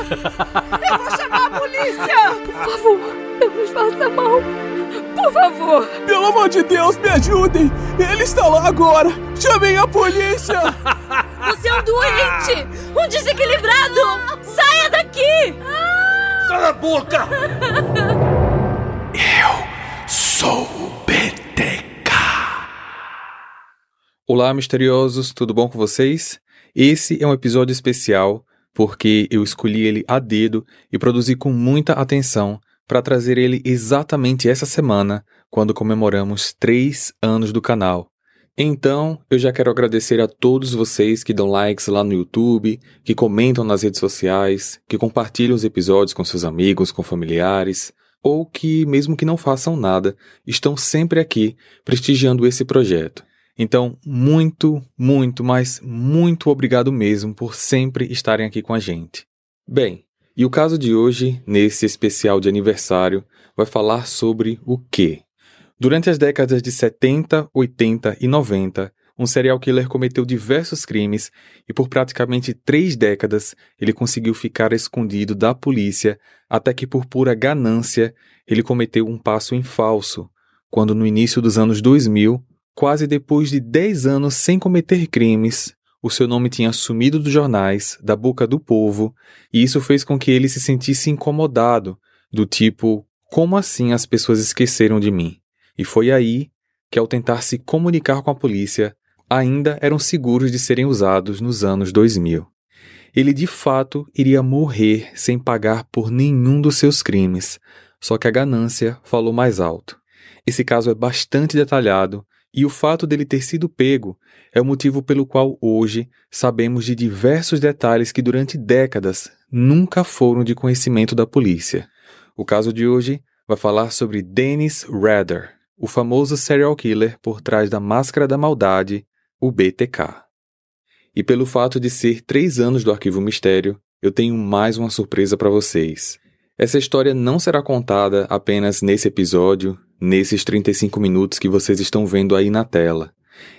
Eu vou chamar a polícia! Por favor, não nos faça mal. Por favor! Pelo amor de Deus, me ajudem! Ele está lá agora! Chamem a polícia! Você é um doente! Um desequilibrado! Saia daqui! Cala a boca! Eu sou o BTK. Olá, misteriosos, tudo bom com vocês? Esse é um episódio especial porque eu escolhi ele a dedo e produzi com muita atenção para trazer ele exatamente essa semana, quando comemoramos três anos do canal. Então, eu já quero agradecer a todos vocês que dão likes lá no YouTube, que comentam nas redes sociais, que compartilham os episódios com seus amigos, com familiares, ou que, mesmo que não façam nada, estão sempre aqui prestigiando esse projeto. Então, muito, muito, mas muito obrigado mesmo por sempre estarem aqui com a gente. Bem, e o caso de hoje, nesse especial de aniversário, vai falar sobre o quê? Durante as décadas de 70, 80 e 90, um serial killer cometeu diversos crimes e por praticamente três décadas ele conseguiu ficar escondido da polícia até que por pura ganância ele cometeu um passo em falso, quando no início dos anos 2000, quase depois de 10 anos sem cometer crimes, o seu nome tinha sumido dos jornais, da boca do povo, e isso fez com que ele se sentisse incomodado, do tipo, como assim as pessoas esqueceram de mim? E foi aí que, ao tentar se comunicar com a polícia, ainda eram seguros de serem usados nos anos 2000. Ele de fato iria morrer sem pagar por nenhum dos seus crimes, só que a ganância falou mais alto. Esse caso é bastante detalhado e o fato dele ter sido pego é o motivo pelo qual hoje sabemos de diversos detalhes que durante décadas nunca foram de conhecimento da polícia. O caso de hoje vai falar sobre Dennis Rader, o famoso serial killer por trás da Máscara da Maldade, o BTK. E pelo fato de ser três anos do Arquivo Mistério, eu tenho mais uma surpresa para vocês. Essa história não será contada apenas nesse episódio, nesses 35 minutos que vocês estão vendo aí na tela.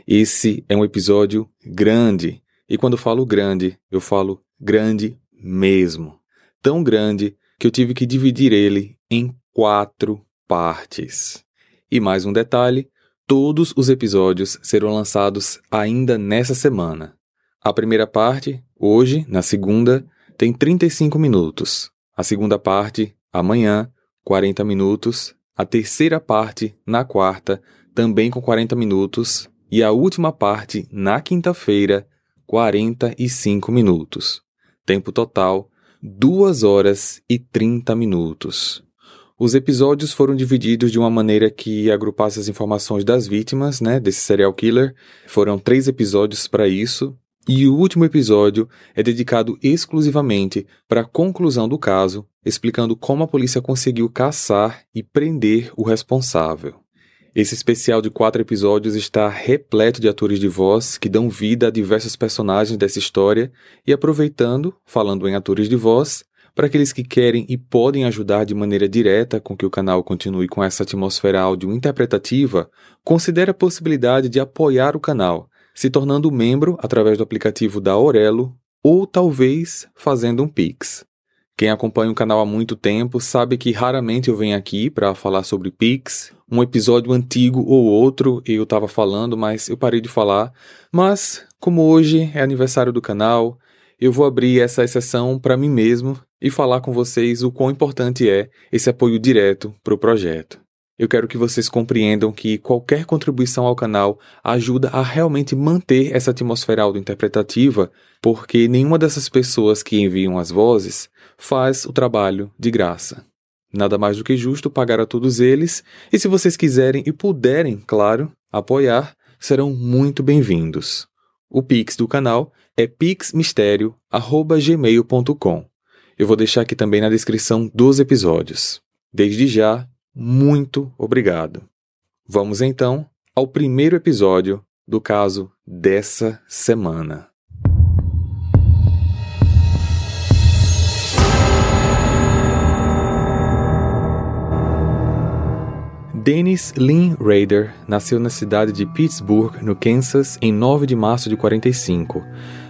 Esse é um episódio grande, e quando falo grande, eu falo grande mesmo. Tão grande que eu tive que dividir ele em quatro partes. E mais um detalhe: todos os episódios serão lançados ainda nessa semana. A primeira parte, hoje, na segunda, tem 35 minutos. A segunda parte, amanhã, 40 minutos. A terceira parte, na quarta, também com 40 minutos. E a última parte, na quinta-feira, 45 minutos. Tempo total, 2 horas e 30 minutos. Os episódios foram divididos de uma maneira que agrupasse as informações das vítimas, né, desse serial killer. Foram três episódios para isso. E o último episódio é dedicado exclusivamente para a conclusão do caso, explicando como a polícia conseguiu caçar e prender o responsável. Esse especial de quatro episódios está repleto de atores de voz que dão vida a diversos personagens dessa história e aproveitando, falando em atores de voz, para aqueles que querem e podem ajudar de maneira direta com que o canal continue com essa atmosfera áudio interpretativa, considere a possibilidade de apoiar o canal, se tornando membro através do aplicativo da Aurelo ou talvez fazendo um Pix. Quem acompanha o canal há muito tempo sabe que raramente eu venho aqui para falar sobre Pix. Um episódio antigo ou outro eu estava falando, mas eu parei de falar. Mas, como hoje é aniversário do canal, eu vou abrir essa exceção para mim mesmo e falar com vocês o quão importante é esse apoio direto para o projeto. Eu quero que vocês compreendam que qualquer contribuição ao canal ajuda a realmente manter essa atmosfera auto-interpretativa, porque nenhuma dessas pessoas que enviam as vozes faz o trabalho de graça. Nada mais do que justo pagar a todos eles, e se vocês quiserem e puderem, claro, apoiar, serão muito bem-vindos. O Pix do canal é pixmistério.gmail.com. Eu vou deixar aqui também na descrição dos episódios. Desde já, muito obrigado. Vamos então ao primeiro episódio do caso dessa semana. Dennis Lynn Rader nasceu na cidade de Pittsburgh, no Kansas, em 9 de março de 45.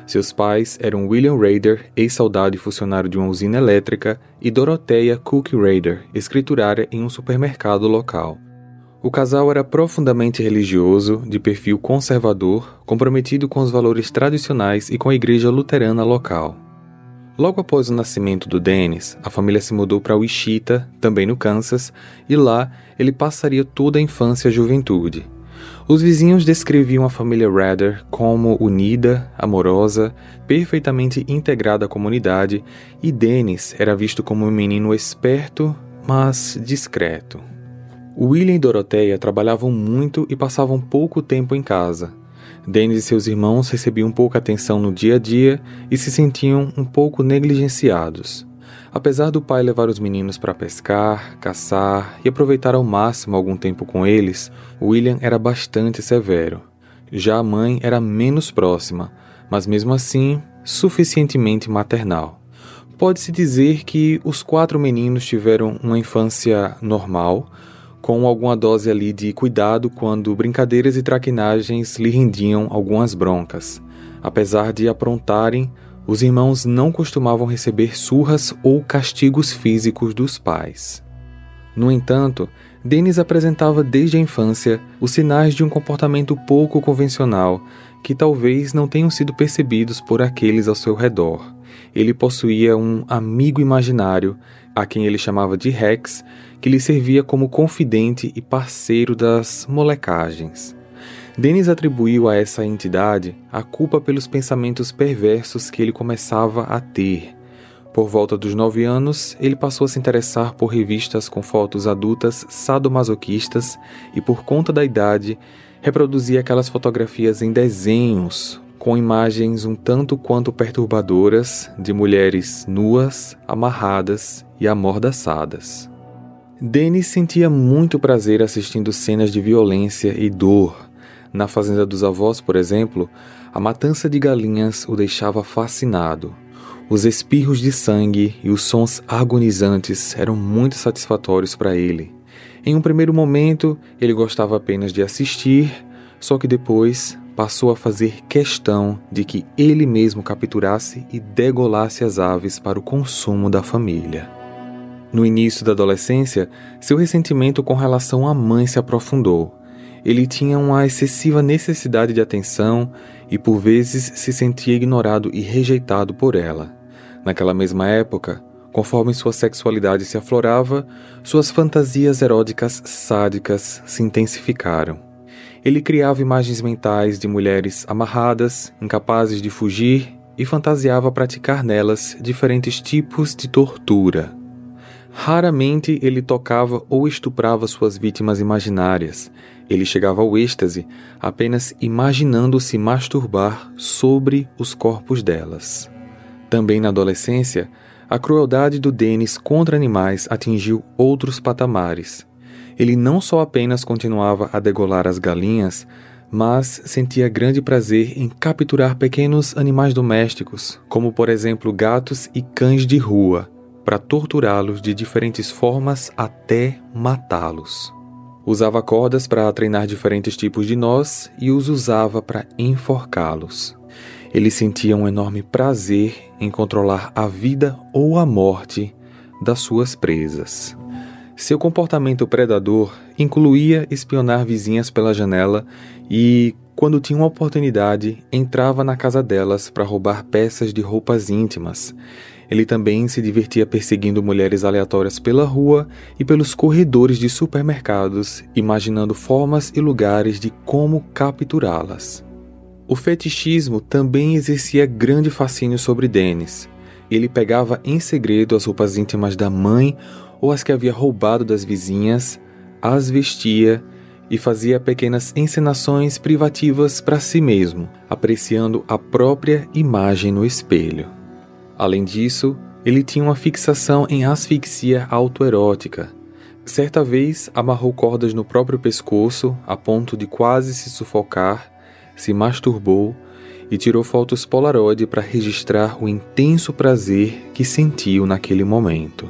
Seus pais eram William Rader, ex-soldado e funcionário de uma usina elétrica, e Dorothea Cook Rader, escriturária em um supermercado local. O casal era profundamente religioso, de perfil conservador, comprometido com os valores tradicionais e com a igreja luterana local. Logo após o nascimento do Dennis, a família se mudou para Wichita, também no Kansas, e lá ele passaria toda a infância e a juventude. Os vizinhos descreviam a família Rader como unida, amorosa, perfeitamente integrada à comunidade, e Dennis era visto como um menino esperto, mas discreto. William e Doroteia trabalhavam muito e passavam pouco tempo em casa. Dennis e seus irmãos recebiam pouca atenção no dia a dia e se sentiam um pouco negligenciados. Apesar do pai levar os meninos para pescar, caçar e aproveitar ao máximo algum tempo com eles, William era bastante severo. Já a mãe era menos próxima, mas mesmo assim suficientemente maternal. Pode-se dizer que os quatro meninos tiveram uma infância normal, com alguma dose ali de cuidado quando brincadeiras e traquinagens lhe rendiam algumas broncas. Apesar de aprontarem, os irmãos não costumavam receber surras ou castigos físicos dos pais. No entanto, Denis apresentava desde a infância os sinais de um comportamento pouco convencional que talvez não tenham sido percebidos por aqueles ao seu redor. Ele possuía um amigo imaginário, a quem ele chamava de Rex, que lhe servia como confidente e parceiro das molecagens. Denis atribuiu a essa entidade a culpa pelos pensamentos perversos que ele começava a ter. Por volta dos nove anos, ele passou a se interessar por revistas com fotos adultas sadomasoquistas e, por conta da idade, reproduzia aquelas fotografias em desenhos, com imagens um tanto quanto perturbadoras de mulheres nuas, amarradas e amordaçadas. Denis sentia muito prazer assistindo cenas de violência e dor na fazenda dos avós, por exemplo, a matança de galinhas o deixava fascinado. Os espirros de sangue e os sons agonizantes eram muito satisfatórios para ele. Em um primeiro momento, ele gostava apenas de assistir, só que depois passou a fazer questão de que ele mesmo capturasse e degolasse as aves para o consumo da família. No início da adolescência, seu ressentimento com relação à mãe se aprofundou ele tinha uma excessiva necessidade de atenção e por vezes se sentia ignorado e rejeitado por ela. Naquela mesma época, conforme sua sexualidade se aflorava, suas fantasias eróticas sádicas se intensificaram. Ele criava imagens mentais de mulheres amarradas, incapazes de fugir, e fantasiava praticar nelas diferentes tipos de tortura. Raramente ele tocava ou estuprava suas vítimas imaginárias, ele chegava ao êxtase apenas imaginando se masturbar sobre os corpos delas. Também na adolescência, a crueldade do Denis contra animais atingiu outros patamares. Ele não só apenas continuava a degolar as galinhas, mas sentia grande prazer em capturar pequenos animais domésticos, como por exemplo gatos e cães de rua, para torturá-los de diferentes formas até matá-los. Usava cordas para treinar diferentes tipos de nós e os usava para enforcá-los. Ele sentia um enorme prazer em controlar a vida ou a morte das suas presas. Seu comportamento predador incluía espionar vizinhas pela janela e, quando tinha uma oportunidade, entrava na casa delas para roubar peças de roupas íntimas ele também se divertia perseguindo mulheres aleatórias pela rua e pelos corredores de supermercados, imaginando formas e lugares de como capturá-las. O fetichismo também exercia grande fascínio sobre Dennis. Ele pegava em segredo as roupas íntimas da mãe ou as que havia roubado das vizinhas, as vestia e fazia pequenas encenações privativas para si mesmo, apreciando a própria imagem no espelho. Além disso, ele tinha uma fixação em asfixia autoerótica. Certa vez amarrou cordas no próprio pescoço a ponto de quase se sufocar, se masturbou e tirou fotos Polaroid para registrar o intenso prazer que sentiu naquele momento.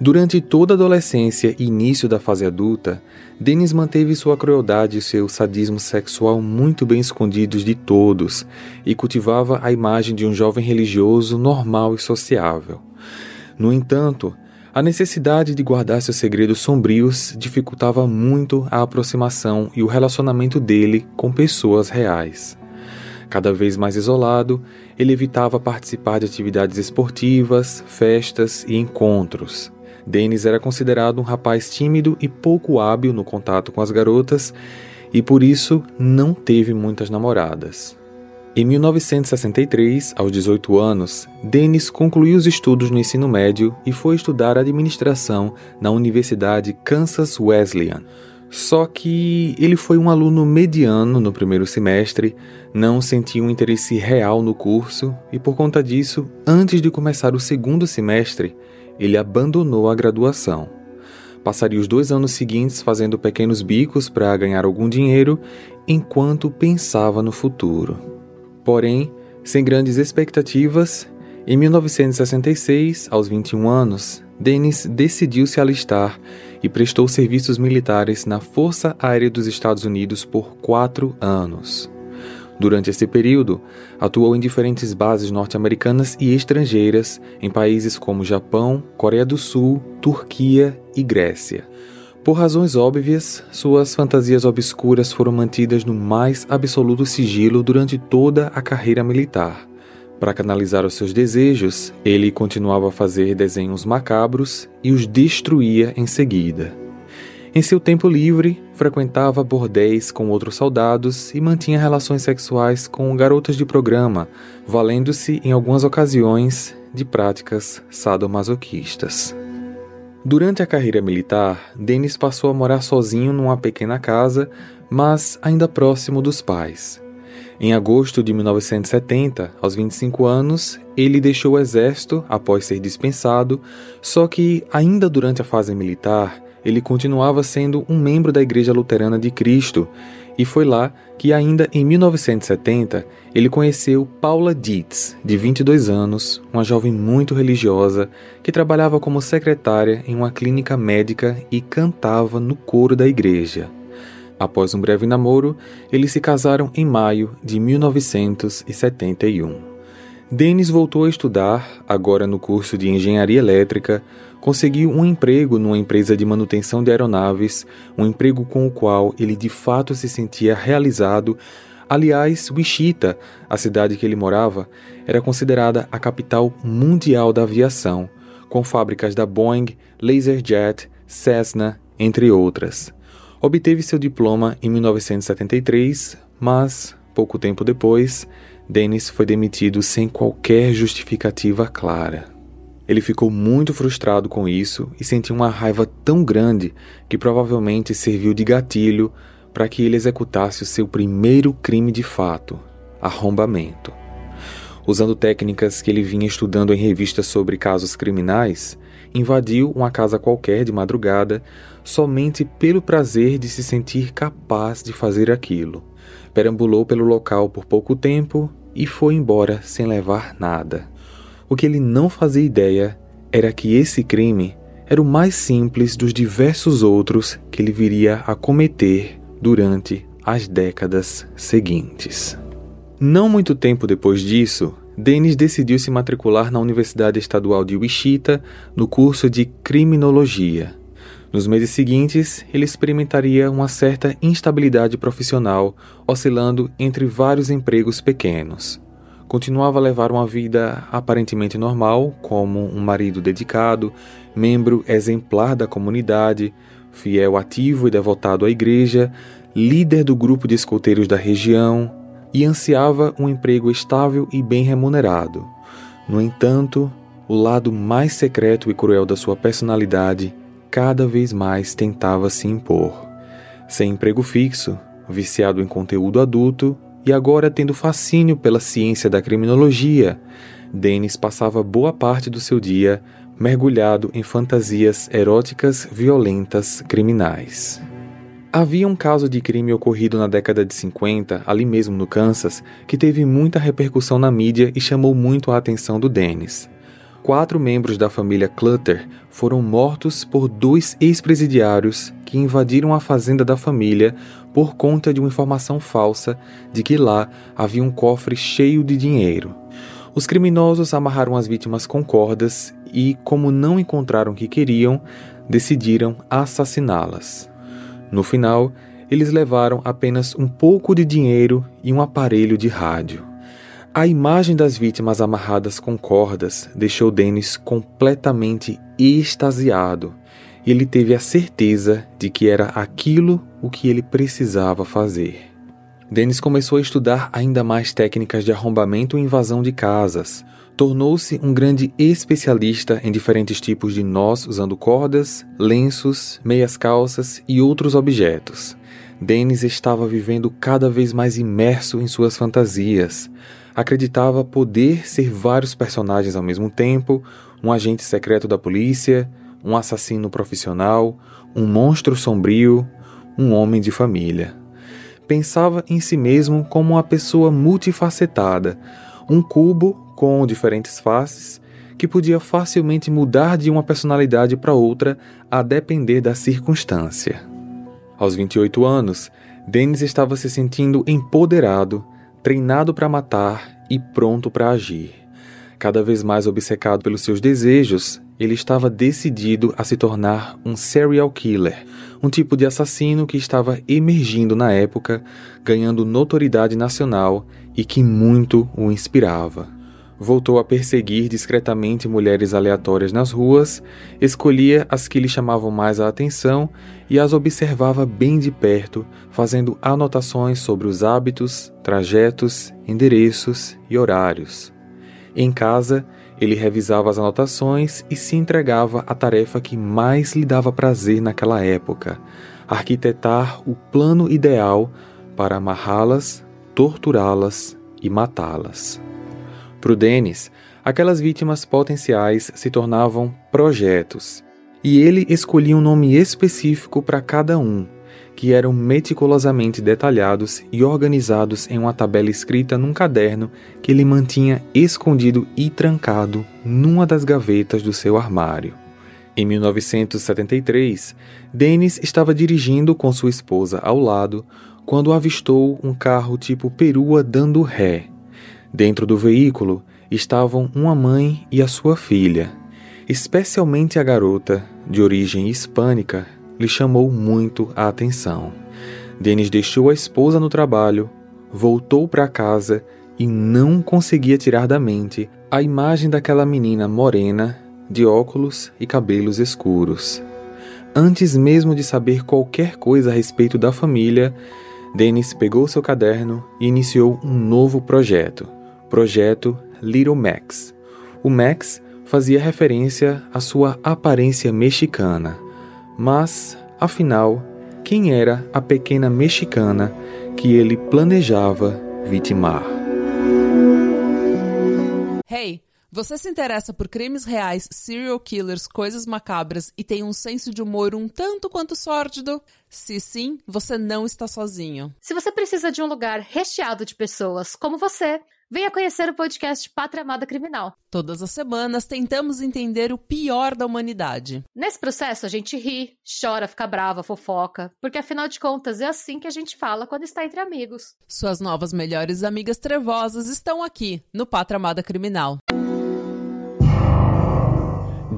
Durante toda a adolescência e início da fase adulta, Dennis manteve sua crueldade e seu sadismo sexual muito bem escondidos de todos e cultivava a imagem de um jovem religioso normal e sociável. No entanto, a necessidade de guardar seus segredos sombrios dificultava muito a aproximação e o relacionamento dele com pessoas reais. Cada vez mais isolado, ele evitava participar de atividades esportivas, festas e encontros. Dennis era considerado um rapaz tímido e pouco hábil no contato com as garotas e por isso não teve muitas namoradas. Em 1963, aos 18 anos, Dennis concluiu os estudos no ensino médio e foi estudar administração na Universidade Kansas Wesleyan. Só que ele foi um aluno mediano no primeiro semestre, não sentiu um interesse real no curso e, por conta disso, antes de começar o segundo semestre, ele abandonou a graduação. Passaria os dois anos seguintes fazendo pequenos bicos para ganhar algum dinheiro enquanto pensava no futuro. Porém, sem grandes expectativas, em 1966, aos 21 anos, Dennis decidiu se alistar e prestou serviços militares na Força Aérea dos Estados Unidos por quatro anos. Durante esse período, atuou em diferentes bases norte-americanas e estrangeiras em países como Japão, Coreia do Sul, Turquia e Grécia. Por razões óbvias, suas fantasias obscuras foram mantidas no mais absoluto sigilo durante toda a carreira militar. Para canalizar os seus desejos, ele continuava a fazer desenhos macabros e os destruía em seguida. Em seu tempo livre, frequentava bordéis com outros soldados e mantinha relações sexuais com garotas de programa, valendo-se em algumas ocasiões de práticas sadomasoquistas. Durante a carreira militar, Dennis passou a morar sozinho numa pequena casa, mas ainda próximo dos pais. Em agosto de 1970, aos 25 anos, ele deixou o exército após ser dispensado, só que, ainda durante a fase militar, ele continuava sendo um membro da Igreja Luterana de Cristo, e foi lá que, ainda em 1970, ele conheceu Paula Dietz, de 22 anos, uma jovem muito religiosa que trabalhava como secretária em uma clínica médica e cantava no coro da igreja. Após um breve namoro, eles se casaram em maio de 1971. Dennis voltou a estudar, agora no curso de engenharia elétrica, conseguiu um emprego numa empresa de manutenção de aeronaves, um emprego com o qual ele de fato se sentia realizado. Aliás, Wichita, a cidade que ele morava, era considerada a capital mundial da aviação, com fábricas da Boeing, LaserJet, Cessna, entre outras. Obteve seu diploma em 1973, mas, pouco tempo depois, Dennis foi demitido sem qualquer justificativa clara. Ele ficou muito frustrado com isso e sentiu uma raiva tão grande que provavelmente serviu de gatilho para que ele executasse o seu primeiro crime de fato, arrombamento. Usando técnicas que ele vinha estudando em revistas sobre casos criminais, invadiu uma casa qualquer de madrugada somente pelo prazer de se sentir capaz de fazer aquilo. Perambulou pelo local por pouco tempo e foi embora sem levar nada. O que ele não fazia ideia era que esse crime era o mais simples dos diversos outros que ele viria a cometer durante as décadas seguintes. Não muito tempo depois disso, Dennis decidiu se matricular na Universidade Estadual de Wichita no curso de Criminologia. Nos meses seguintes, ele experimentaria uma certa instabilidade profissional, oscilando entre vários empregos pequenos continuava a levar uma vida aparentemente normal, como um marido dedicado, membro exemplar da comunidade, fiel ativo e devotado à igreja, líder do grupo de escoteiros da região e ansiava um emprego estável e bem remunerado. No entanto, o lado mais secreto e cruel da sua personalidade cada vez mais tentava se impor. Sem emprego fixo, viciado em conteúdo adulto e agora, tendo fascínio pela ciência da criminologia, Dennis passava boa parte do seu dia mergulhado em fantasias eróticas, violentas, criminais. Havia um caso de crime ocorrido na década de 50, ali mesmo no Kansas, que teve muita repercussão na mídia e chamou muito a atenção do Dennis. Quatro membros da família Clutter foram mortos por dois ex-presidiários que invadiram a fazenda da família por conta de uma informação falsa de que lá havia um cofre cheio de dinheiro. Os criminosos amarraram as vítimas com cordas e, como não encontraram o que queriam, decidiram assassiná-las. No final, eles levaram apenas um pouco de dinheiro e um aparelho de rádio. A imagem das vítimas amarradas com cordas deixou Dennis completamente extasiado. Ele teve a certeza de que era aquilo o que ele precisava fazer. Dennis começou a estudar ainda mais técnicas de arrombamento e invasão de casas. Tornou-se um grande especialista em diferentes tipos de nós usando cordas, lenços, meias calças e outros objetos. Dennis estava vivendo cada vez mais imerso em suas fantasias acreditava poder ser vários personagens ao mesmo tempo, um agente secreto da polícia, um assassino profissional, um monstro sombrio, um homem de família. Pensava em si mesmo como uma pessoa multifacetada, um cubo com diferentes faces que podia facilmente mudar de uma personalidade para outra a depender da circunstância. Aos 28 anos, Dennis estava se sentindo empoderado treinado para matar e pronto para agir. Cada vez mais obcecado pelos seus desejos, ele estava decidido a se tornar um serial killer, um tipo de assassino que estava emergindo na época, ganhando notoriedade nacional e que muito o inspirava voltou a perseguir discretamente mulheres aleatórias nas ruas, escolhia as que lhe chamavam mais a atenção e as observava bem de perto, fazendo anotações sobre os hábitos, trajetos, endereços e horários. Em casa, ele revisava as anotações e se entregava à tarefa que mais lhe dava prazer naquela época: arquitetar o plano ideal para amarrá-las, torturá-las e matá-las. Para o Denis, aquelas vítimas potenciais se tornavam projetos, e ele escolhia um nome específico para cada um, que eram meticulosamente detalhados e organizados em uma tabela escrita num caderno que ele mantinha escondido e trancado numa das gavetas do seu armário. Em 1973, Dennis estava dirigindo com sua esposa ao lado quando avistou um carro tipo perua dando ré Dentro do veículo estavam uma mãe e a sua filha. Especialmente a garota, de origem hispânica, lhe chamou muito a atenção. Denis deixou a esposa no trabalho, voltou para casa e não conseguia tirar da mente a imagem daquela menina morena, de óculos e cabelos escuros. Antes mesmo de saber qualquer coisa a respeito da família, Denis pegou seu caderno e iniciou um novo projeto projeto Little Max. O Max fazia referência à sua aparência mexicana, mas, afinal, quem era a pequena mexicana que ele planejava vitimar? Hey, você se interessa por crimes reais, serial killers, coisas macabras e tem um senso de humor um tanto quanto sórdido? Se sim, você não está sozinho. Se você precisa de um lugar recheado de pessoas como você, Venha conhecer o podcast Pátria Amada Criminal. Todas as semanas tentamos entender o pior da humanidade. Nesse processo a gente ri, chora, fica brava, fofoca, porque afinal de contas é assim que a gente fala quando está entre amigos. Suas novas melhores amigas trevosas estão aqui no Pátria Amada Criminal.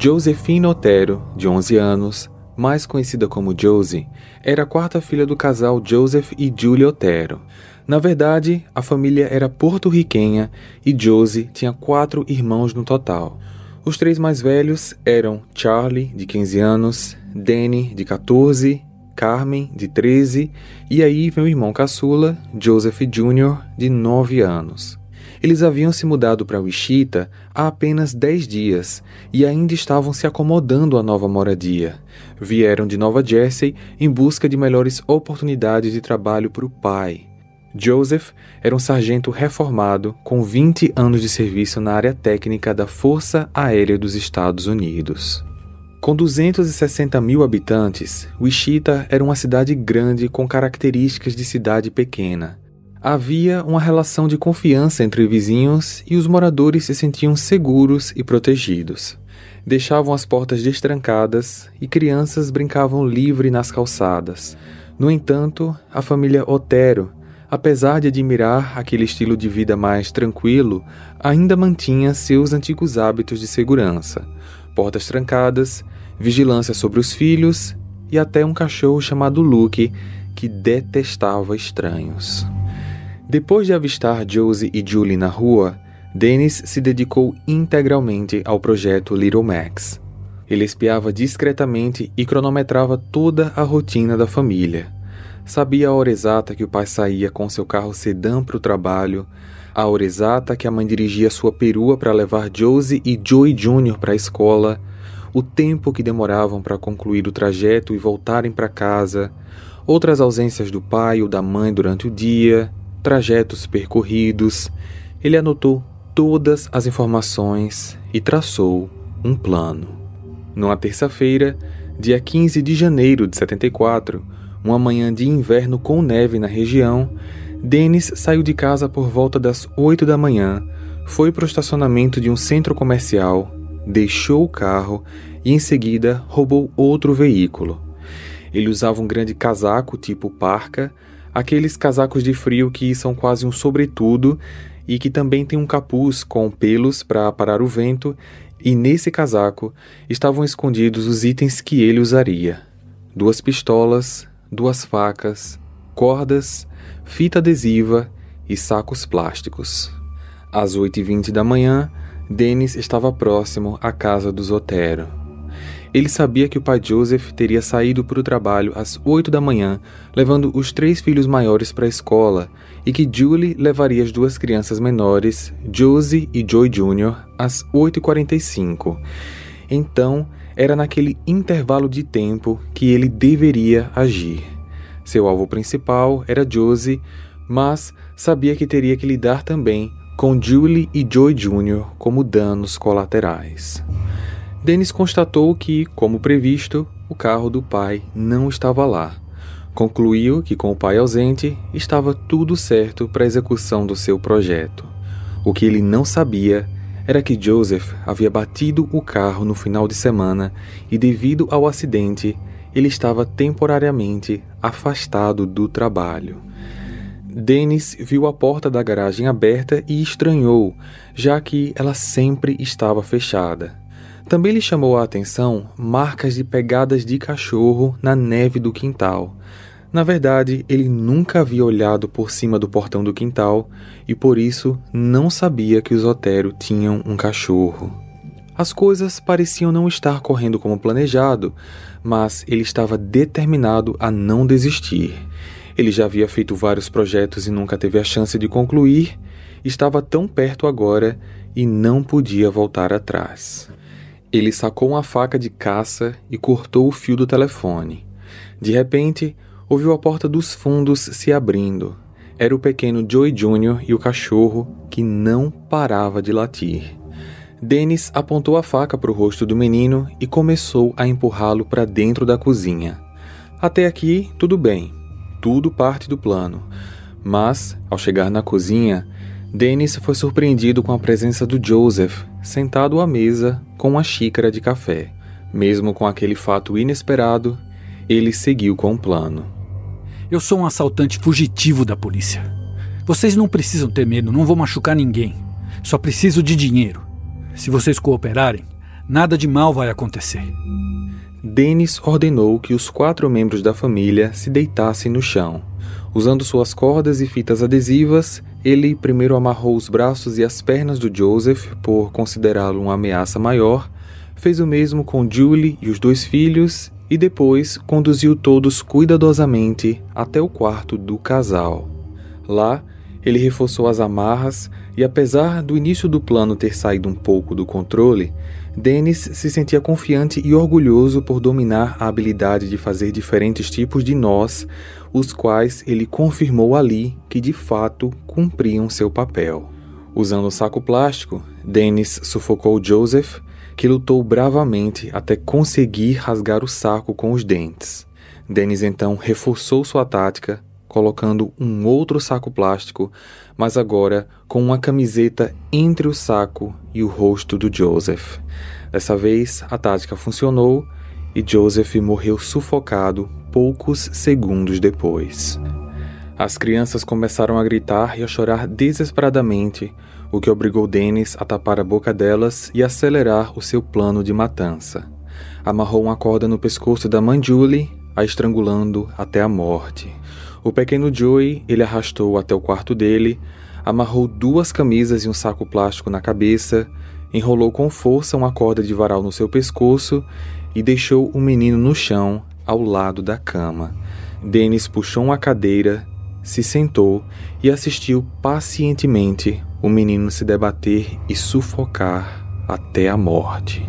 Josephine Otero, de 11 anos, mais conhecida como Josie, era a quarta filha do casal Joseph e Julie Otero. Na verdade, a família era porto-riquenha e Josie tinha quatro irmãos no total. Os três mais velhos eram Charlie, de 15 anos, Danny, de 14, Carmen, de 13 e aí meu irmão caçula, Joseph Jr., de 9 anos. Eles haviam se mudado para Wichita há apenas 10 dias e ainda estavam se acomodando à nova moradia. Vieram de Nova Jersey em busca de melhores oportunidades de trabalho para o pai. Joseph era um sargento reformado com 20 anos de serviço na área técnica da Força Aérea dos Estados Unidos. Com 260 mil habitantes, Wichita era uma cidade grande com características de cidade pequena. Havia uma relação de confiança entre vizinhos e os moradores se sentiam seguros e protegidos. Deixavam as portas destrancadas e crianças brincavam livre nas calçadas. No entanto, a família Otero, apesar de admirar aquele estilo de vida mais tranquilo, ainda mantinha seus antigos hábitos de segurança: portas trancadas, vigilância sobre os filhos e até um cachorro chamado Luke que detestava estranhos. Depois de avistar Josie e Julie na rua, Dennis se dedicou integralmente ao projeto Little Max. Ele espiava discretamente e cronometrava toda a rotina da família. Sabia a hora exata que o pai saía com seu carro sedã para o trabalho, a hora exata que a mãe dirigia sua perua para levar Josie e Joey Jr. para a escola, o tempo que demoravam para concluir o trajeto e voltarem para casa, outras ausências do pai ou da mãe durante o dia, trajetos percorridos, ele anotou todas as informações e traçou um plano. Numa terça-feira, dia 15 de janeiro de 74, uma manhã de inverno com neve na região, Dennis saiu de casa por volta das 8 da manhã, foi para o estacionamento de um centro comercial, deixou o carro e em seguida roubou outro veículo. Ele usava um grande casaco tipo parca, aqueles casacos de frio que são quase um sobretudo e que também tem um capuz com pelos para parar o vento, e nesse casaco estavam escondidos os itens que ele usaria: duas pistolas, duas facas, cordas, fita adesiva e sacos plásticos. Às 8h20 da manhã, Dennis estava próximo à casa dos Otero. Ele sabia que o pai Joseph teria saído para o trabalho às 8 da manhã, levando os três filhos maiores para a escola, e que Julie levaria as duas crianças menores, Josie e Joy Jr., às 8h45. Então, era naquele intervalo de tempo que ele deveria agir. Seu alvo principal era Josie, mas sabia que teria que lidar também com Julie e Joy Jr. como danos colaterais. Dennis constatou que, como previsto, o carro do pai não estava lá. Concluiu que, com o pai ausente, estava tudo certo para a execução do seu projeto. O que ele não sabia era que Joseph havia batido o carro no final de semana e, devido ao acidente, ele estava temporariamente afastado do trabalho. Dennis viu a porta da garagem aberta e estranhou, já que ela sempre estava fechada. Também lhe chamou a atenção marcas de pegadas de cachorro na neve do quintal. Na verdade, ele nunca havia olhado por cima do portão do quintal e por isso não sabia que os Otero tinham um cachorro. As coisas pareciam não estar correndo como planejado, mas ele estava determinado a não desistir. Ele já havia feito vários projetos e nunca teve a chance de concluir, estava tão perto agora e não podia voltar atrás. Ele sacou uma faca de caça e cortou o fio do telefone. De repente, ouviu a porta dos fundos se abrindo. Era o pequeno Joey Jr. e o cachorro que não parava de latir. Dennis apontou a faca para o rosto do menino e começou a empurrá-lo para dentro da cozinha. Até aqui, tudo bem. Tudo parte do plano. Mas, ao chegar na cozinha, Dennis foi surpreendido com a presença do Joseph, sentado à mesa com uma xícara de café. Mesmo com aquele fato inesperado, ele seguiu com o plano. Eu sou um assaltante fugitivo da polícia. Vocês não precisam ter medo, não vou machucar ninguém. Só preciso de dinheiro. Se vocês cooperarem, nada de mal vai acontecer. Dennis ordenou que os quatro membros da família se deitassem no chão. Usando suas cordas e fitas adesivas, ele primeiro amarrou os braços e as pernas do Joseph por considerá-lo uma ameaça maior, fez o mesmo com Julie e os dois filhos e depois conduziu todos cuidadosamente até o quarto do casal. Lá, ele reforçou as amarras e, apesar do início do plano ter saído um pouco do controle, Dennis se sentia confiante e orgulhoso por dominar a habilidade de fazer diferentes tipos de nós os quais ele confirmou ali que de fato cumpriam seu papel. Usando o saco plástico, Dennis sufocou Joseph, que lutou bravamente até conseguir rasgar o saco com os dentes. Dennis então reforçou sua tática, colocando um outro saco plástico, mas agora com uma camiseta entre o saco e o rosto do Joseph. Dessa vez, a tática funcionou e Joseph morreu sufocado poucos segundos depois. As crianças começaram a gritar e a chorar desesperadamente, o que obrigou Dennis a tapar a boca delas e acelerar o seu plano de matança. Amarrou uma corda no pescoço da mãe Julie, a estrangulando até a morte. O pequeno Joey ele arrastou até o quarto dele, amarrou duas camisas e um saco plástico na cabeça, enrolou com força uma corda de varal no seu pescoço e deixou o menino no chão, ao lado da cama. Dennis puxou uma cadeira, se sentou e assistiu pacientemente o menino se debater e sufocar até a morte.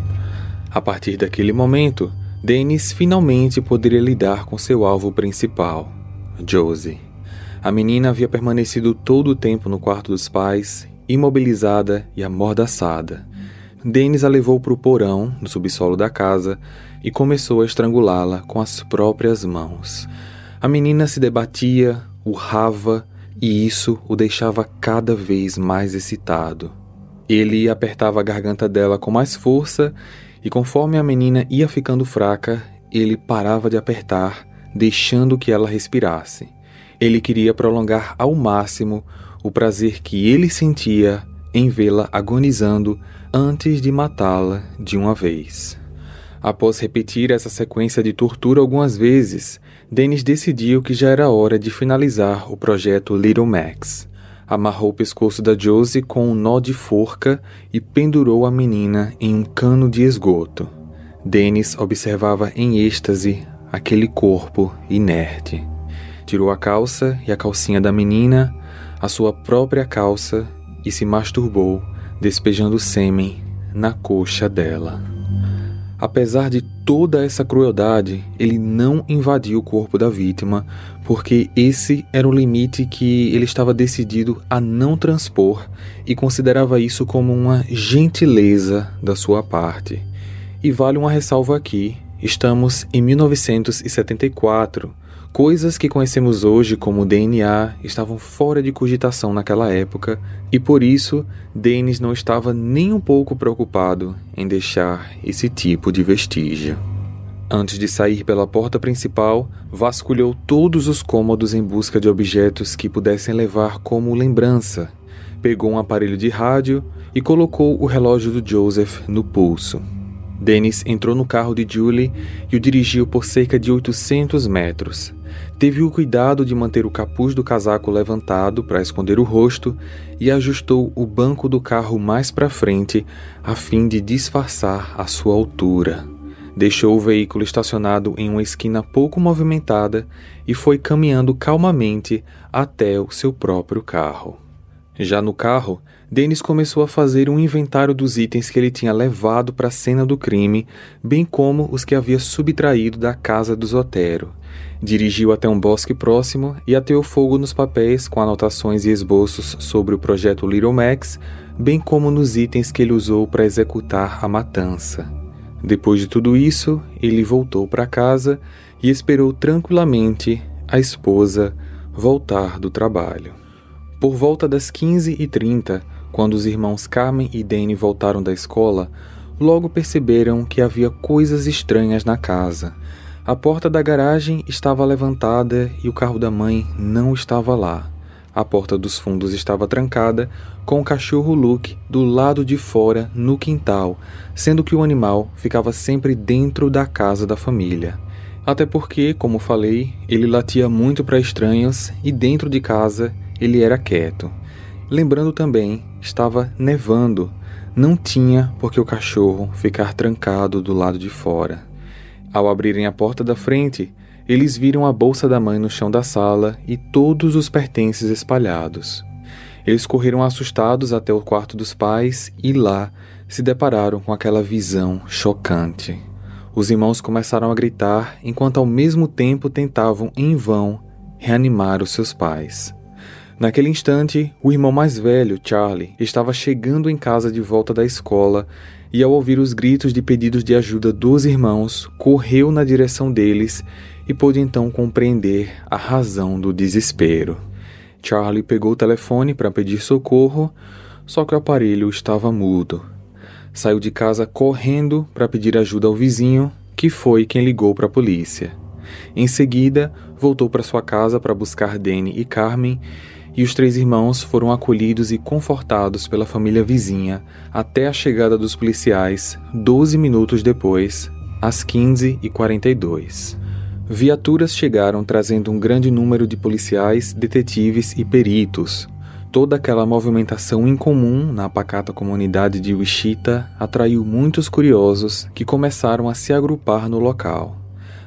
A partir daquele momento, Dennis finalmente poderia lidar com seu alvo principal, Josie. A menina havia permanecido todo o tempo no quarto dos pais, imobilizada e amordaçada. Dennis a levou para o porão, no subsolo da casa, e começou a estrangulá-la com as próprias mãos. A menina se debatia, urrava, e isso o deixava cada vez mais excitado. Ele apertava a garganta dela com mais força, e conforme a menina ia ficando fraca, ele parava de apertar, deixando que ela respirasse. Ele queria prolongar ao máximo o prazer que ele sentia em vê-la agonizando antes de matá-la de uma vez. Após repetir essa sequência de tortura algumas vezes, Dennis decidiu que já era hora de finalizar o projeto Little Max. Amarrou o pescoço da Josie com um nó de forca e pendurou a menina em um cano de esgoto. Dennis observava em êxtase aquele corpo inerte. Tirou a calça e a calcinha da menina, a sua própria calça e se masturbou despejando sêmen na coxa dela. Apesar de toda essa crueldade, ele não invadiu o corpo da vítima, porque esse era o limite que ele estava decidido a não transpor e considerava isso como uma gentileza da sua parte. E vale uma ressalva aqui: estamos em 1974 Coisas que conhecemos hoje como DNA estavam fora de cogitação naquela época e por isso Dennis não estava nem um pouco preocupado em deixar esse tipo de vestígio. Antes de sair pela porta principal, vasculhou todos os cômodos em busca de objetos que pudessem levar como lembrança. Pegou um aparelho de rádio e colocou o relógio do Joseph no pulso. Dennis entrou no carro de Julie e o dirigiu por cerca de 800 metros. Teve o cuidado de manter o capuz do casaco levantado para esconder o rosto e ajustou o banco do carro mais para frente a fim de disfarçar a sua altura. Deixou o veículo estacionado em uma esquina pouco movimentada e foi caminhando calmamente até o seu próprio carro. Já no carro, Dennis começou a fazer um inventário dos itens que ele tinha levado para a cena do crime, bem como os que havia subtraído da casa do Zotero. Dirigiu até um bosque próximo e ateou fogo nos papéis com anotações e esboços sobre o projeto Little Max, bem como nos itens que ele usou para executar a matança. Depois de tudo isso, ele voltou para casa e esperou tranquilamente a esposa voltar do trabalho. Por volta das 15h30, quando os irmãos Carmen e Danny voltaram da escola, logo perceberam que havia coisas estranhas na casa. A porta da garagem estava levantada e o carro da mãe não estava lá. A porta dos fundos estava trancada, com o cachorro Luke do lado de fora no quintal, sendo que o animal ficava sempre dentro da casa da família. Até porque, como falei, ele latia muito para estranhos e dentro de casa ele era quieto. Lembrando também, estava nevando. Não tinha por que o cachorro ficar trancado do lado de fora. Ao abrirem a porta da frente, eles viram a bolsa da mãe no chão da sala e todos os pertences espalhados. Eles correram assustados até o quarto dos pais e lá se depararam com aquela visão chocante. Os irmãos começaram a gritar enquanto ao mesmo tempo tentavam em vão reanimar os seus pais. Naquele instante, o irmão mais velho, Charlie, estava chegando em casa de volta da escola e, ao ouvir os gritos de pedidos de ajuda dos irmãos, correu na direção deles e pôde então compreender a razão do desespero. Charlie pegou o telefone para pedir socorro, só que o aparelho estava mudo. Saiu de casa correndo para pedir ajuda ao vizinho, que foi quem ligou para a polícia. Em seguida, voltou para sua casa para buscar Danny e Carmen, e os três irmãos foram acolhidos e confortados pela família vizinha até a chegada dos policiais, 12 minutos depois, às 15h42. Viaturas chegaram trazendo um grande número de policiais, detetives e peritos. Toda aquela movimentação incomum na pacata comunidade de Wichita atraiu muitos curiosos que começaram a se agrupar no local.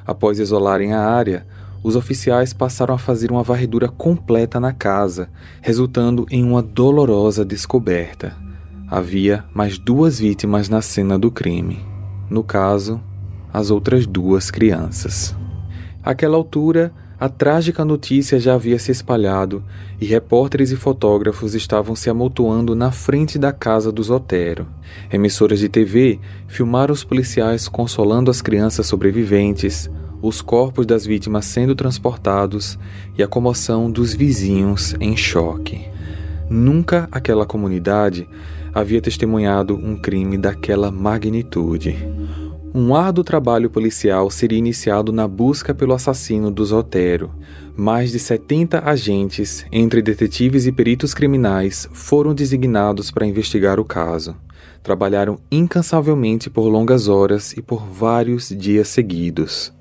Após isolarem a área, os oficiais passaram a fazer uma varredura completa na casa, resultando em uma dolorosa descoberta. Havia mais duas vítimas na cena do crime. No caso, as outras duas crianças. Àquela altura, a trágica notícia já havia se espalhado e repórteres e fotógrafos estavam se amontoando na frente da casa dos Otero. Emissoras de TV filmaram os policiais consolando as crianças sobreviventes, os corpos das vítimas sendo transportados e a comoção dos vizinhos em choque. Nunca aquela comunidade havia testemunhado um crime daquela magnitude. Um árduo trabalho policial seria iniciado na busca pelo assassino do Zotero. Mais de 70 agentes, entre detetives e peritos criminais, foram designados para investigar o caso. Trabalharam incansavelmente por longas horas e por vários dias seguidos.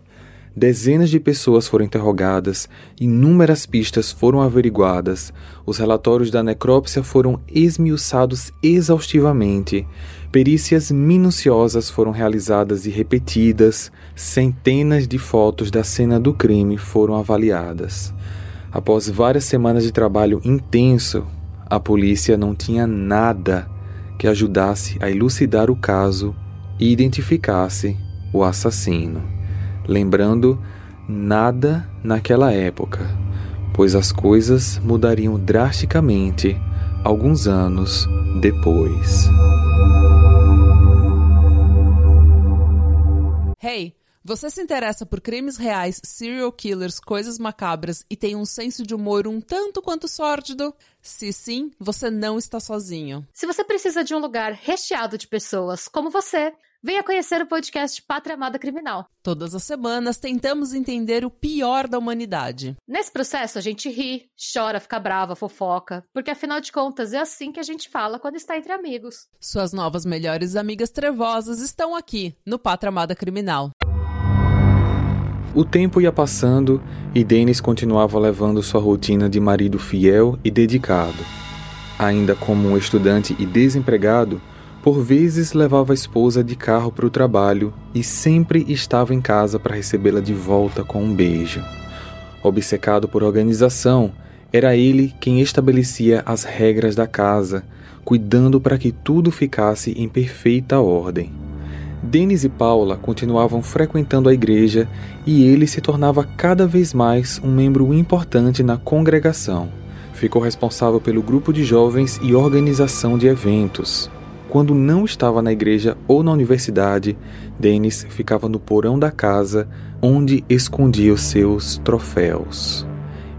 Dezenas de pessoas foram interrogadas, inúmeras pistas foram averiguadas, os relatórios da necrópsia foram esmiuçados exaustivamente, perícias minuciosas foram realizadas e repetidas, centenas de fotos da cena do crime foram avaliadas. Após várias semanas de trabalho intenso, a polícia não tinha nada que ajudasse a elucidar o caso e identificasse o assassino. Lembrando, nada naquela época, pois as coisas mudariam drasticamente alguns anos depois. Hey, você se interessa por crimes reais, serial killers, coisas macabras e tem um senso de humor um tanto quanto sórdido? Se sim, você não está sozinho. Se você precisa de um lugar recheado de pessoas como você, Venha conhecer o podcast Pátria Amada Criminal. Todas as semanas tentamos entender o pior da humanidade. Nesse processo a gente ri, chora, fica brava, fofoca, porque afinal de contas é assim que a gente fala quando está entre amigos. Suas novas melhores amigas trevosas estão aqui no Pátria Amada Criminal. O tempo ia passando e Denis continuava levando sua rotina de marido fiel e dedicado. Ainda como um estudante e desempregado, por vezes levava a esposa de carro para o trabalho e sempre estava em casa para recebê-la de volta com um beijo. Obcecado por organização, era ele quem estabelecia as regras da casa, cuidando para que tudo ficasse em perfeita ordem. Denis e Paula continuavam frequentando a igreja e ele se tornava cada vez mais um membro importante na congregação. Ficou responsável pelo grupo de jovens e organização de eventos. Quando não estava na igreja ou na universidade, Denis ficava no porão da casa, onde escondia os seus troféus.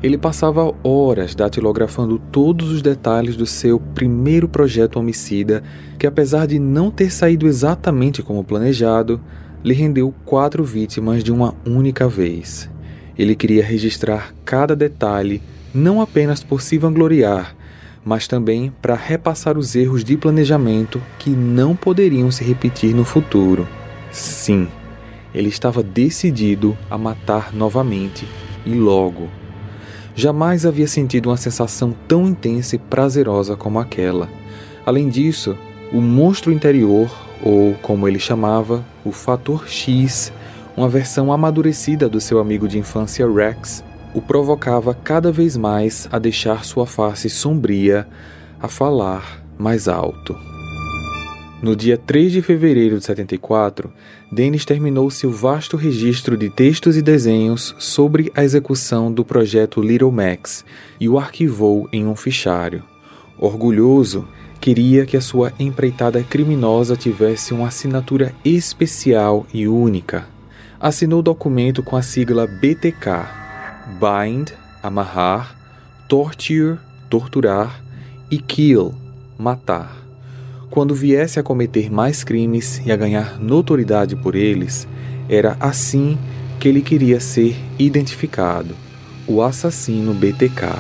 Ele passava horas datilografando todos os detalhes do seu primeiro projeto homicida, que apesar de não ter saído exatamente como planejado, lhe rendeu quatro vítimas de uma única vez. Ele queria registrar cada detalhe, não apenas por se vangloriar, mas também para repassar os erros de planejamento que não poderiam se repetir no futuro. Sim, ele estava decidido a matar novamente e logo. Jamais havia sentido uma sensação tão intensa e prazerosa como aquela. Além disso, o monstro interior, ou como ele chamava, o Fator X, uma versão amadurecida do seu amigo de infância Rex, o provocava cada vez mais a deixar sua face sombria, a falar mais alto. No dia 3 de fevereiro de 74, Dennis terminou seu vasto registro de textos e desenhos sobre a execução do projeto Little Max e o arquivou em um fichário. Orgulhoso, queria que a sua empreitada criminosa tivesse uma assinatura especial e única. Assinou o documento com a sigla BTK: Bind, amarrar, Torture, torturar e Kill, matar. Quando viesse a cometer mais crimes e a ganhar notoriedade por eles, era assim que ele queria ser identificado: o assassino BTK.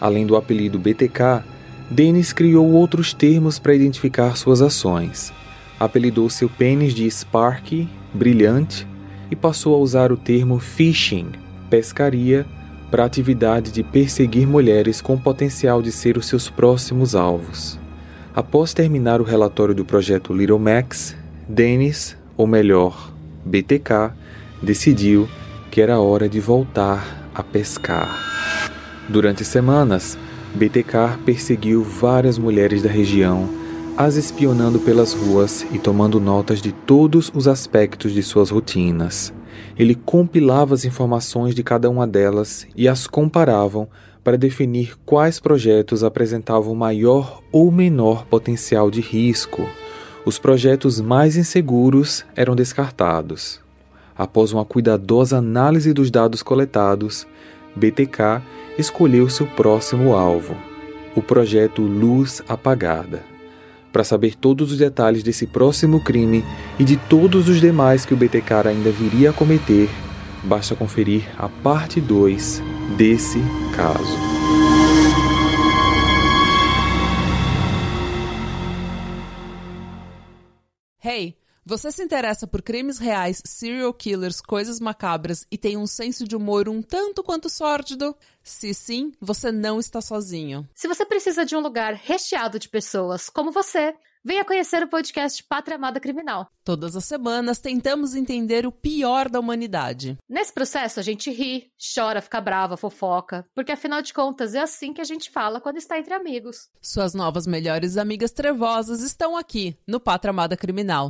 Além do apelido BTK, Dennis criou outros termos para identificar suas ações. Apelidou seu pênis de Sparky, brilhante, e passou a usar o termo fishing, pescaria, para a atividade de perseguir mulheres com potencial de ser os seus próximos alvos. Após terminar o relatório do projeto Little Max, Dennis, ou melhor, BTK, decidiu que era hora de voltar a pescar. Durante semanas, BTK perseguiu várias mulheres da região, as espionando pelas ruas e tomando notas de todos os aspectos de suas rotinas. Ele compilava as informações de cada uma delas e as comparavam para definir quais projetos apresentavam maior ou menor potencial de risco. Os projetos mais inseguros eram descartados. Após uma cuidadosa análise dos dados coletados, BTK escolheu seu próximo alvo, o projeto Luz Apagada. Para saber todos os detalhes desse próximo crime e de todos os demais que o BTK ainda viria a cometer, basta conferir a parte 2 desse caso. Hey! Você se interessa por crimes reais, serial killers, coisas macabras e tem um senso de humor um tanto quanto sórdido? Se sim, você não está sozinho. Se você precisa de um lugar recheado de pessoas como você, venha conhecer o podcast Pátria Amada Criminal. Todas as semanas tentamos entender o pior da humanidade. Nesse processo a gente ri, chora, fica brava, fofoca, porque afinal de contas é assim que a gente fala quando está entre amigos. Suas novas melhores amigas trevosas estão aqui no Pátria Amada Criminal.